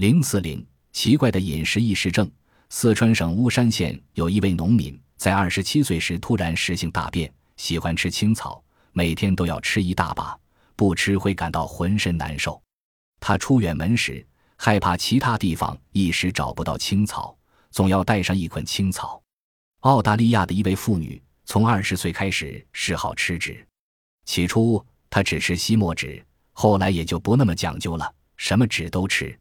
零四零奇怪的饮食异食症。四川省巫山县有一位农民，在二十七岁时突然食性大变，喜欢吃青草，每天都要吃一大把，不吃会感到浑身难受。他出远门时，害怕其他地方一时找不到青草，总要带上一捆青草。澳大利亚的一位妇女从二十岁开始嗜好吃纸，起初她只吃吸墨纸，后来也就不那么讲究了，什么纸都吃。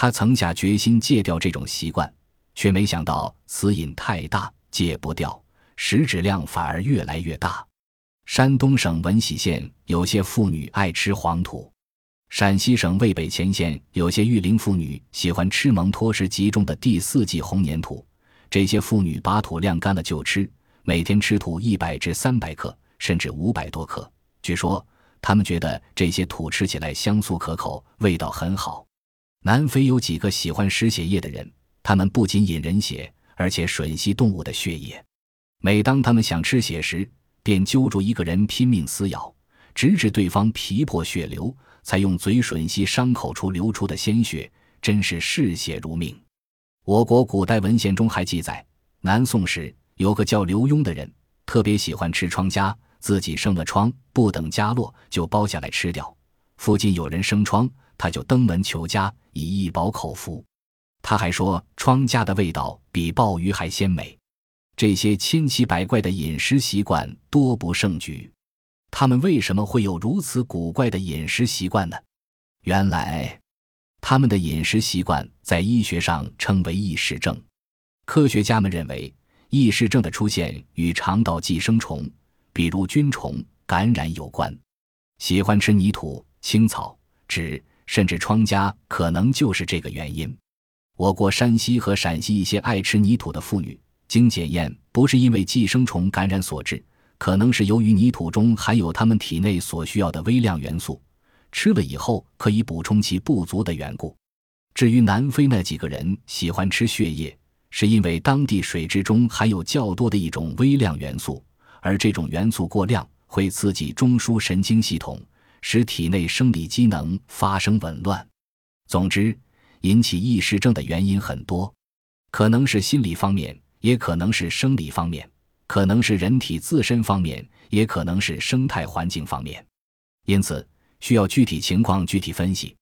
他曾下决心戒掉这种习惯，却没想到此瘾太大，戒不掉，食指量反而越来越大。山东省闻喜县有些妇女爱吃黄土，陕西省渭北前县有些育龄妇女喜欢吃蒙脱石集中的第四季红粘土。这些妇女把土晾干了就吃，每天吃土一百至三百克，甚至五百多克。据说他们觉得这些土吃起来香酥可口，味道很好。南非有几个喜欢食血液的人，他们不仅饮人血，而且吮吸动物的血液。每当他们想吃血时，便揪住一个人拼命撕咬，直至对方皮破血流，才用嘴吮吸伤口处流出的鲜血，真是嗜血如命。我国古代文献中还记载，南宋时有个叫刘墉的人，特别喜欢吃疮痂，自己生了疮，不等痂落就剥下来吃掉。附近有人生疮，他就登门求家，以一饱口福。他还说，疮痂的味道比鲍鱼还鲜美。这些千奇百怪的饮食习惯多不胜举。他们为什么会有如此古怪的饮食习惯呢？原来，他们的饮食习惯在医学上称为异食症。科学家们认为，异食症的出现与肠道寄生虫，比如菌虫感染有关。喜欢吃泥土。青草、纸，甚至疮痂，可能就是这个原因。我国山西和陕西一些爱吃泥土的妇女，经检验，不是因为寄生虫感染所致，可能是由于泥土中含有他们体内所需要的微量元素，吃了以后可以补充其不足的缘故。至于南非那几个人喜欢吃血液，是因为当地水质中含有较多的一种微量元素，而这种元素过量会刺激中枢神经系统。使体内生理机能发生紊乱。总之，引起异食症的原因很多，可能是心理方面，也可能是生理方面，可能是人体自身方面，也可能是生态环境方面。因此，需要具体情况具体分析。